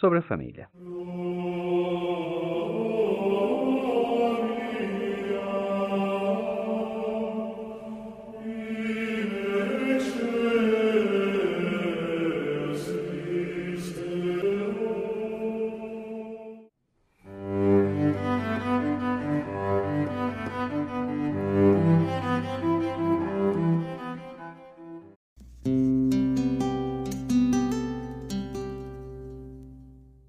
sobre a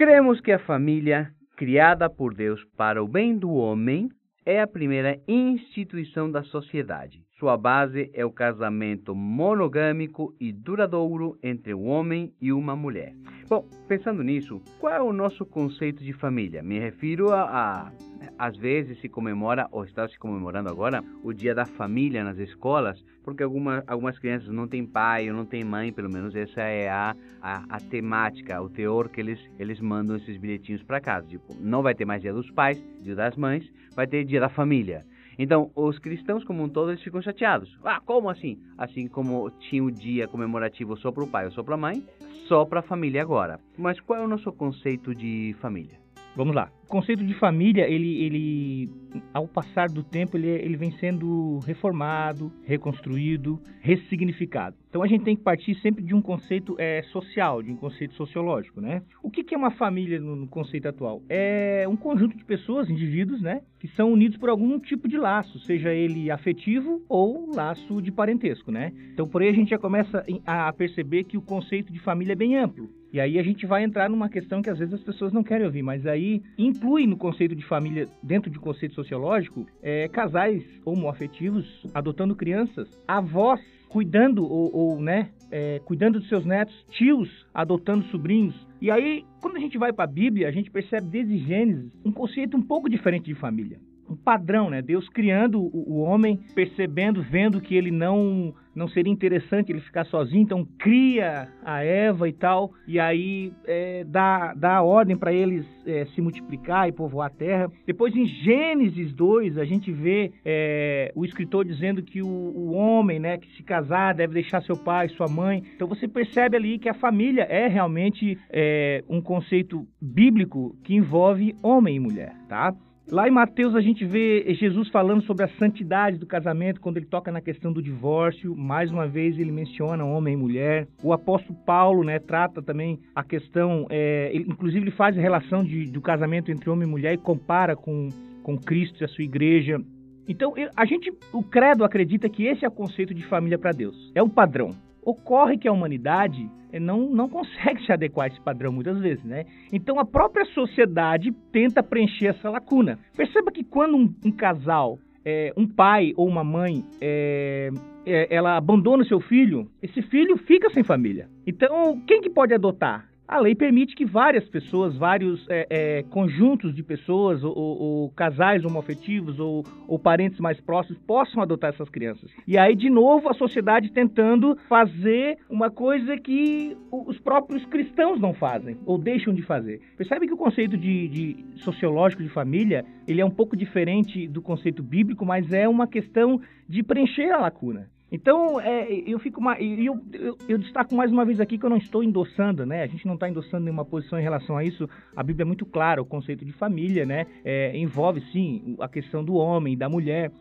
Cremos que a família, criada por Deus para o bem do homem, é a primeira instituição da sociedade. Sua base é o casamento monogâmico e duradouro entre um homem e uma mulher. Bom, pensando nisso, qual é o nosso conceito de família? Me refiro a, a às vezes se comemora, ou está se comemorando agora, o Dia da Família nas escolas, porque alguma, algumas crianças não têm pai ou não têm mãe, pelo menos essa é a, a, a temática, o teor que eles, eles mandam esses bilhetinhos para casa. Tipo, não vai ter mais Dia dos Pais, Dia das Mães, vai ter Dia da Família. Então, os cristãos como um todo, eles ficam chateados. Ah, como assim? Assim como tinha o dia comemorativo só para o pai ou só para a mãe, só para a família agora. Mas qual é o nosso conceito de família? Vamos lá. O conceito de família, ele, ele ao passar do tempo, ele, ele vem sendo reformado, reconstruído, ressignificado. Então a gente tem que partir sempre de um conceito é, social, de um conceito sociológico, né? O que, que é uma família no, no, conceito atual? É um conjunto de pessoas, indivíduos, né? Que são unidos por algum tipo de laço, seja ele afetivo ou laço de parentesco, né? Então por aí a gente já começa a perceber que o conceito de família é bem amplo. E aí a gente vai entrar numa questão que às vezes as pessoas não querem ouvir, mas aí inclui no conceito de família, dentro de conceito sociológico, é, casais homoafetivos adotando crianças, avós cuidando ou, ou né, é, cuidando dos seus netos, tios adotando sobrinhos. E aí, quando a gente vai para a Bíblia, a gente percebe desde Gênesis um conceito um pouco diferente de família um padrão, né? Deus criando o, o, homem, percebendo, vendo que ele não não seria interessante ele ficar sozinho, então cria a Eva e tal, e aí é, dá, dá a ordem para eles é, se multiplicar e povoar a terra. Depois em Gênesis 2 a gente vê é, o escritor dizendo que o, o, homem, né, que se casar deve deixar seu pai, sua mãe. Então você percebe ali que a família é realmente é, um conceito bíblico que envolve homem e mulher, tá? Lá em Mateus a gente vê Jesus falando sobre a santidade do casamento quando ele toca na questão do divórcio. Mais uma vez ele menciona homem e mulher. O apóstolo Paulo, né, trata também a questão, é, ele, inclusive ele faz a relação de, do casamento entre homem e mulher e compara com, com Cristo e a sua igreja. Então a gente, o credo acredita que esse é o conceito de família para Deus. É um padrão. Ocorre que a humanidade não, não consegue se adequar a esse padrão muitas vezes, né? Então a própria sociedade tenta preencher essa lacuna. Perceba que quando um, um casal, é, um pai ou uma mãe, é, é, ela abandona o seu filho, esse filho fica sem família. Então quem que pode adotar? A lei permite que várias pessoas, vários é, é, conjuntos de pessoas, ou, ou, casais homoafetivos, ou, ou, parentes mais próximos, possam adotar essas crianças. E aí, de novo, a sociedade tentando fazer uma coisa que os próprios cristãos não fazem, ou deixam de fazer. Percebe que o conceito de, de sociológico de família, ele é um pouco diferente do conceito bíblico, mas é uma questão de preencher a lacuna. Então, é, eu fico eu, eu, eu, destaco mais uma vez aqui que eu não estou endossando, né? A gente não está endossando nenhuma posição em relação a isso. A Bíblia é muito clara, o conceito de família, né? É, envolve sim a questão do homem, da mulher.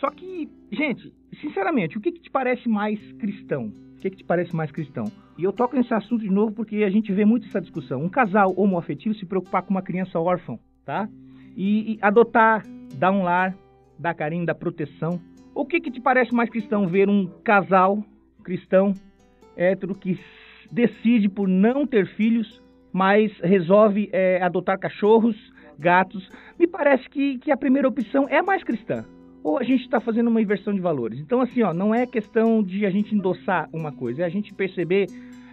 Só que, gente, sinceramente, o que, que te parece mais cristão? O que, que te parece mais cristão? E eu toco nesse assunto de novo porque a gente vê muito essa discussão. Um casal homoafetivo se preocupar com uma criança órfã, tá? E, e adotar, dar um lar, dar carinho, dar proteção. O que, que te parece mais cristão? Ver um casal cristão hétero que decide por não ter filhos, mas resolve é, adotar cachorros, gatos. Me parece que, que a primeira opção é mais cristã. Ou a gente está fazendo uma inversão de valores. Então, assim, ó, não é questão de a gente endossar uma coisa, é a gente perceber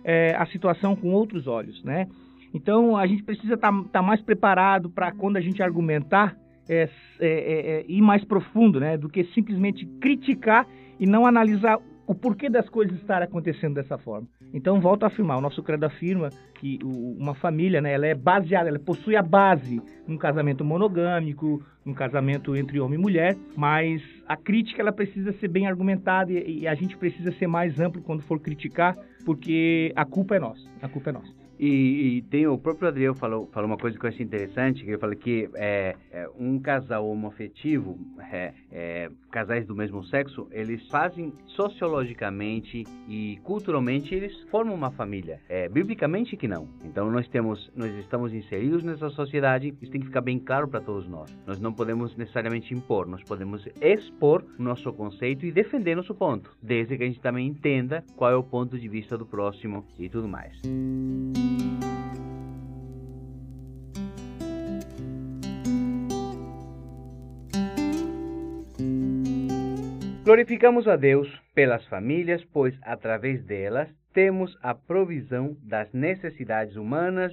é, a situação com outros olhos, né? Então, a gente precisa estar tá, tá mais preparado para quando a gente argumentar, é, é, é, é, ir mais profundo, né? Do que simplesmente criticar e não analisar o porquê das coisas estarem acontecendo dessa forma. Então, volto a afirmar, o nosso credo afirma que uma família, né, ela é baseada, ela possui a base num casamento monogâmico, num casamento entre homem e mulher, mas a crítica ela precisa ser bem argumentada e, e a gente precisa ser mais amplo quando for criticar, porque a culpa é nossa, a culpa é nossa. E, e, tem o próprio Adriel falou, falou uma coisa que eu achei interessante, que ele falou que é, é um casal homoafetivo, é, é, casais do mesmo sexo, eles fazem sociologicamente e culturalmente, eles formam uma família. É, biblicamente que não. Então nós temos, nós estamos inseridos nessa sociedade, isso tem que ficar bem claro para todos nós. Nós não podemos necessariamente impor, nós podemos expor nosso conceito e defender nosso ponto, desde que a gente também entenda qual é o ponto de vista do próximo e tudo mais. Glorificamos a Deus pelas famílias, pois através delas temos a provisão das necessidades humanas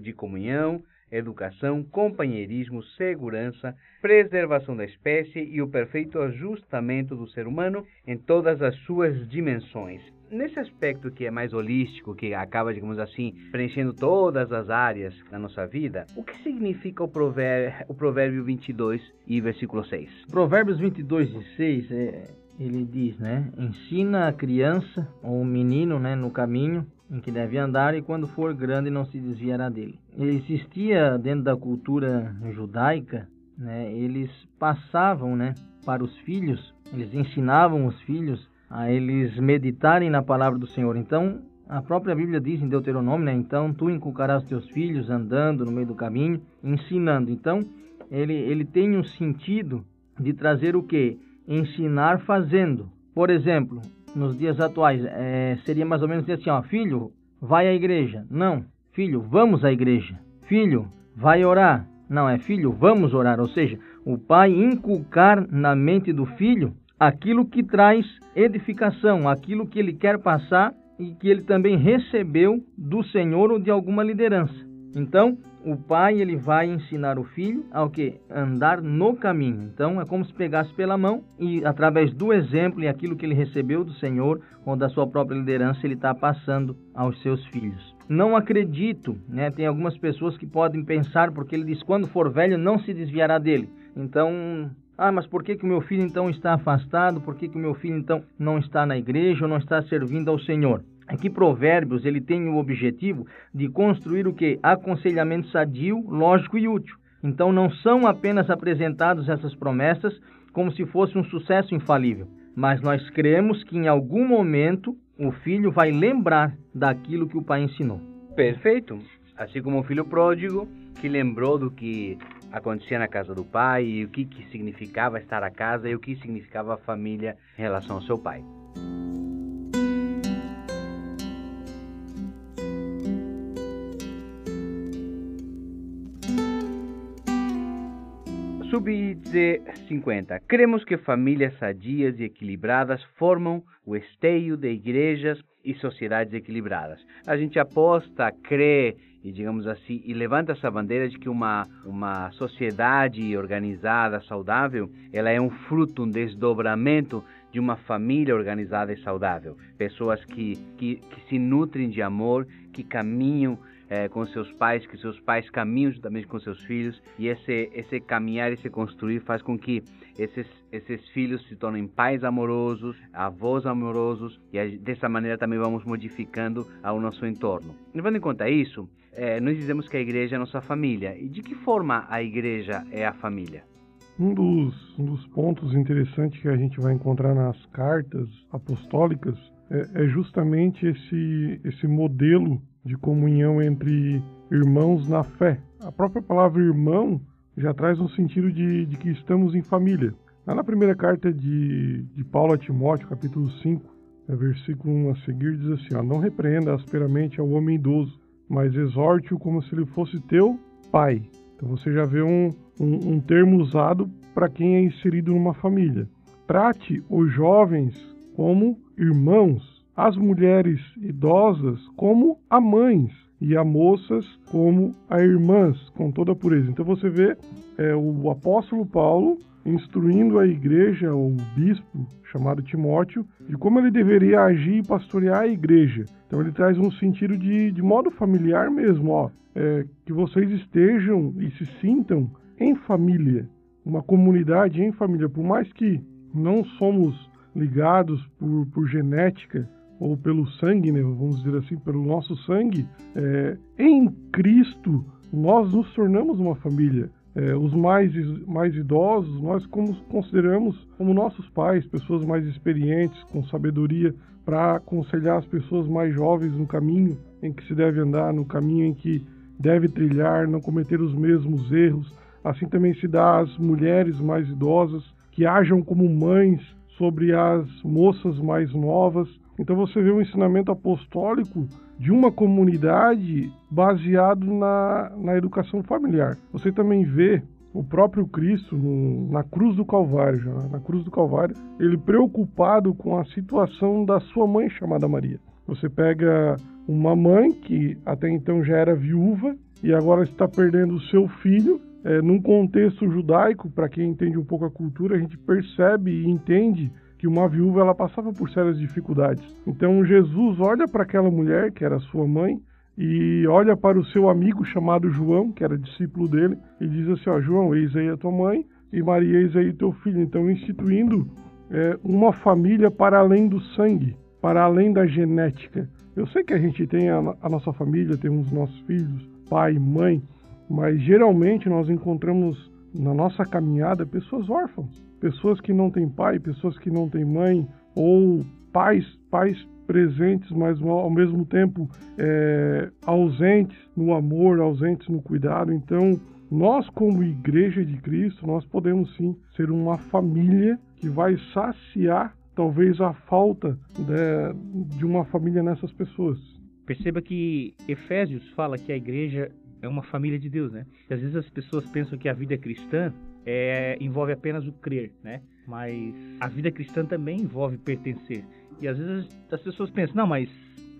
de comunhão, educação, companheirismo, segurança, preservação da espécie e o perfeito ajustamento do ser humano em todas as suas dimensões. Nesse aspecto que é mais holístico, que acaba, digamos assim, preenchendo todas as áreas da nossa vida, o que significa o provérbio, o provérbio 22 e versículo 6? Provérbios 22 e 6, é, ele diz, né? Ensina a criança ou o menino né, no caminho em que deve andar e quando for grande não se desviará dele. Existia dentro da cultura judaica, né, eles passavam né, para os filhos, eles ensinavam os filhos a eles meditarem na palavra do Senhor. Então, a própria Bíblia diz em Deuteronômio, né, então tu inculcarás teus filhos andando no meio do caminho, ensinando. Então, ele, ele tem um sentido de trazer o que? Ensinar fazendo. Por exemplo, nos dias atuais, é, seria mais ou menos assim, ó, filho, vai à igreja. Não, filho, vamos à igreja. Filho, vai orar. Não, é filho, vamos orar. Ou seja, o pai inculcar na mente do filho aquilo que traz edificação, aquilo que ele quer passar e que ele também recebeu do Senhor ou de alguma liderança. Então, o pai ele vai ensinar o filho ao que andar no caminho. Então é como se pegasse pela mão e através do exemplo e aquilo que ele recebeu do Senhor ou da sua própria liderança ele está passando aos seus filhos. Não acredito, né? Tem algumas pessoas que podem pensar porque ele diz quando for velho não se desviará dele. Então ah, mas por que, que o meu filho então está afastado? Por que, que o meu filho então não está na igreja ou não está servindo ao Senhor? Aqui Provérbios ele tem o objetivo de construir o que? Aconselhamento sadio, lógico e útil. Então não são apenas apresentadas essas promessas como se fosse um sucesso infalível, mas nós cremos que em algum momento o filho vai lembrar daquilo que o pai ensinou. Perfeito. Assim como o filho pródigo que lembrou do que acontecia na casa do pai e o que, que significava estar a casa e o que significava a família em relação ao seu pai. Subídice 50. Cremos que famílias sadias e equilibradas formam o esteio de igrejas e sociedades equilibradas. A gente aposta, crê e digamos assim, e levanta essa bandeira de que uma, uma sociedade organizada, saudável, ela é um fruto, um desdobramento de uma família organizada e saudável. Pessoas que, que, que se nutrem de amor, que caminham é, com seus pais, que seus pais caminham juntamente com seus filhos, e esse, esse caminhar e se construir faz com que esses, esses filhos se tornem pais amorosos, avós amorosos, e dessa maneira também vamos modificando o nosso entorno. Levando em conta isso, é, nós dizemos que a igreja é a nossa família. E de que forma a igreja é a família? Um dos, um dos pontos interessantes que a gente vai encontrar nas cartas apostólicas é, é justamente esse, esse modelo de comunhão entre irmãos na fé. A própria palavra irmão já traz um sentido de, de que estamos em família. Lá na primeira carta de, de Paulo a Timóteo, capítulo 5, é versículo 1 a seguir, diz assim: ó, Não repreenda asperamente ao homem idoso, mas exorte-o como se ele fosse teu pai. Então você já vê um, um, um termo usado para quem é inserido numa família. Trate os jovens como irmãos as mulheres idosas como a mães e a moças como a irmãs, com toda a pureza. Então você vê é, o apóstolo Paulo instruindo a igreja, o bispo chamado Timóteo, de como ele deveria agir e pastorear a igreja. Então ele traz um sentido de, de modo familiar mesmo, ó, é, que vocês estejam e se sintam em família, uma comunidade em família, por mais que não somos ligados por, por genética, ou pelo sangue, né, vamos dizer assim, pelo nosso sangue, é, em Cristo nós nos tornamos uma família. É, os mais, mais idosos, nós como consideramos como nossos pais, pessoas mais experientes, com sabedoria, para aconselhar as pessoas mais jovens no caminho em que se deve andar, no caminho em que deve trilhar, não cometer os mesmos erros. Assim também se dá às mulheres mais idosas, que ajam como mães sobre as moças mais novas. Então você vê um ensinamento apostólico de uma comunidade baseado na, na educação familiar. Você também vê o próprio Cristo na cruz do Calvário, na cruz do Calvário, ele preocupado com a situação da sua mãe chamada Maria. Você pega uma mãe que até então já era viúva e agora está perdendo o seu filho. É, num contexto judaico, para quem entende um pouco a cultura, a gente percebe e entende que uma viúva ela passava por sérias dificuldades. Então Jesus olha para aquela mulher que era sua mãe e olha para o seu amigo chamado João, que era discípulo dele, e diz assim: ó, João, eis aí a tua mãe e Maria, eis aí teu filho. Então instituindo é, uma família para além do sangue, para além da genética. Eu sei que a gente tem a, a nossa família, temos nossos filhos, pai, mãe, mas geralmente nós encontramos na nossa caminhada pessoas órfãs pessoas que não têm pai, pessoas que não têm mãe, ou pais, pais presentes, mas ao mesmo tempo é, ausentes no amor, ausentes no cuidado. Então, nós como igreja de Cristo, nós podemos sim ser uma família que vai saciar talvez a falta de, de uma família nessas pessoas. Perceba que Efésios fala que a igreja é uma família de Deus, né? E às vezes as pessoas pensam que a vida cristã é, envolve apenas o crer, né? Mas a vida cristã também envolve pertencer. E às vezes as pessoas pensam, não, mas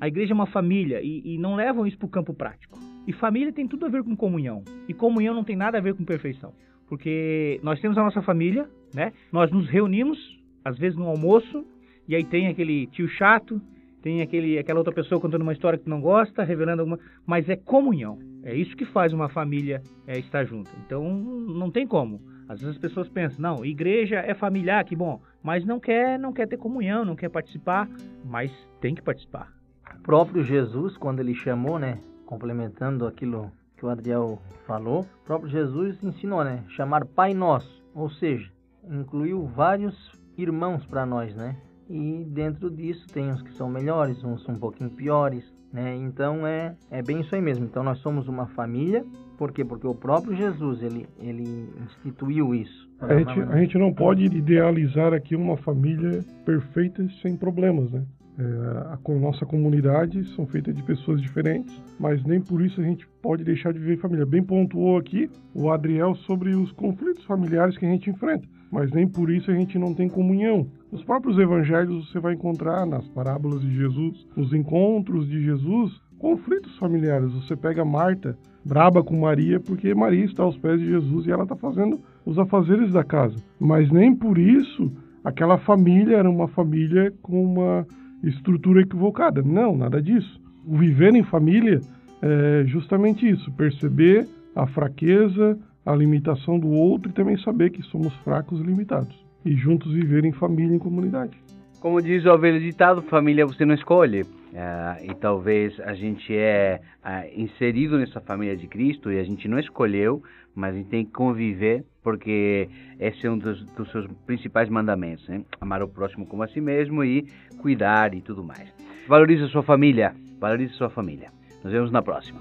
a igreja é uma família e, e não levam isso para o campo prático. E família tem tudo a ver com comunhão. E comunhão não tem nada a ver com perfeição. Porque nós temos a nossa família, né? Nós nos reunimos, às vezes no almoço, e aí tem aquele tio chato, tem aquele, aquela outra pessoa contando uma história que tu não gosta, revelando alguma. Mas é comunhão. É isso que faz uma família é, estar junta. Então não tem como. Às vezes as pessoas pensam, não, igreja é familiar, que bom, mas não quer, não quer ter comunhão, não quer participar, mas tem que participar. O próprio Jesus, quando ele chamou, né, complementando aquilo que o Adriel falou, o próprio Jesus ensinou, né, chamar Pai Nosso, ou seja, incluiu vários irmãos para nós, né? E dentro disso tem uns que são melhores, uns um pouquinho piores, né? Então é, é bem isso aí mesmo. Então nós somos uma família, por quê? Porque o próprio Jesus ele, ele instituiu isso. A gente, a gente não pode idealizar aqui uma família perfeita sem problemas, né? É, a nossa comunidade são feitas de pessoas diferentes, mas nem por isso a gente pode deixar de viver família. Bem pontuou aqui o Adriel sobre os conflitos familiares que a gente enfrenta, mas nem por isso a gente não tem comunhão. Nos próprios evangelhos você vai encontrar nas parábolas de Jesus, nos encontros de Jesus, conflitos familiares. Você pega Marta, braba com Maria, porque Maria está aos pés de Jesus e ela está fazendo os afazeres da casa. Mas nem por isso aquela família era uma família com uma estrutura equivocada. Não, nada disso. O viver em família é justamente isso: perceber a fraqueza, a limitação do outro e também saber que somos fracos e limitados. E juntos viver em família, em comunidade. Como diz o velho ditado, família você não escolhe. Uh, e talvez a gente é uh, inserido nessa família de Cristo e a gente não escolheu, mas a gente tem que conviver, porque esse é um dos, dos seus principais mandamentos, né? Amar o próximo como a si mesmo e cuidar e tudo mais. Valorize a sua família, valorize a sua família. Nos vemos na próxima.